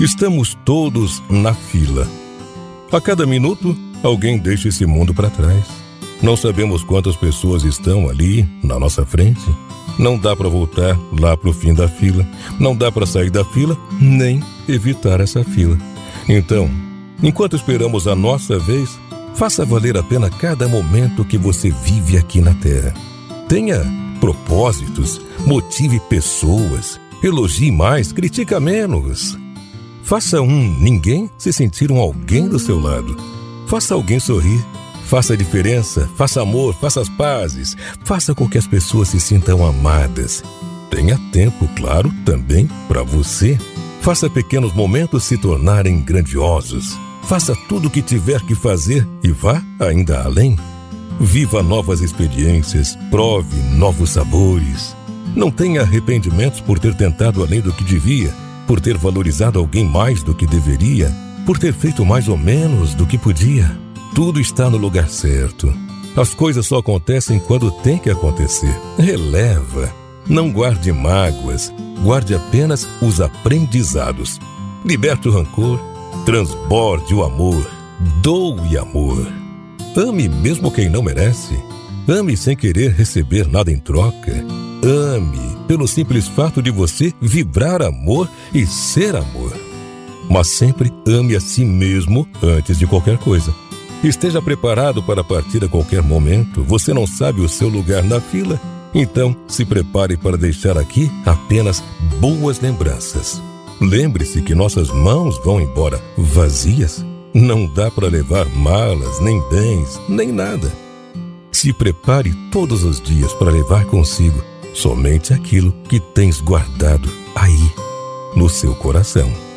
Estamos todos na fila. A cada minuto, alguém deixa esse mundo para trás. Não sabemos quantas pessoas estão ali, na nossa frente. Não dá para voltar lá para o fim da fila. Não dá para sair da fila, nem evitar essa fila. Então, enquanto esperamos a nossa vez, faça valer a pena cada momento que você vive aqui na Terra. Tenha propósitos, motive pessoas, elogie mais, critica menos. Faça um ninguém se sentir um alguém do seu lado. Faça alguém sorrir. Faça a diferença, faça amor, faça as pazes. Faça com que as pessoas se sintam amadas. Tenha tempo, claro, também para você. Faça pequenos momentos se tornarem grandiosos. Faça tudo o que tiver que fazer e vá ainda além. Viva novas experiências, prove novos sabores. Não tenha arrependimentos por ter tentado além do que devia por ter valorizado alguém mais do que deveria, por ter feito mais ou menos do que podia. Tudo está no lugar certo. As coisas só acontecem quando tem que acontecer. Releva. Não guarde mágoas, guarde apenas os aprendizados. Liberte o rancor, transborde o amor, doe amor. Ame mesmo quem não merece. Ame sem querer receber nada em troca. Ame pelo simples fato de você vibrar amor e ser amor. Mas sempre ame a si mesmo antes de qualquer coisa. Esteja preparado para partir a qualquer momento. Você não sabe o seu lugar na fila? Então, se prepare para deixar aqui apenas boas lembranças. Lembre-se que nossas mãos vão embora vazias. Não dá para levar malas, nem bens, nem nada. Se prepare todos os dias para levar consigo somente aquilo que tens guardado aí no seu coração.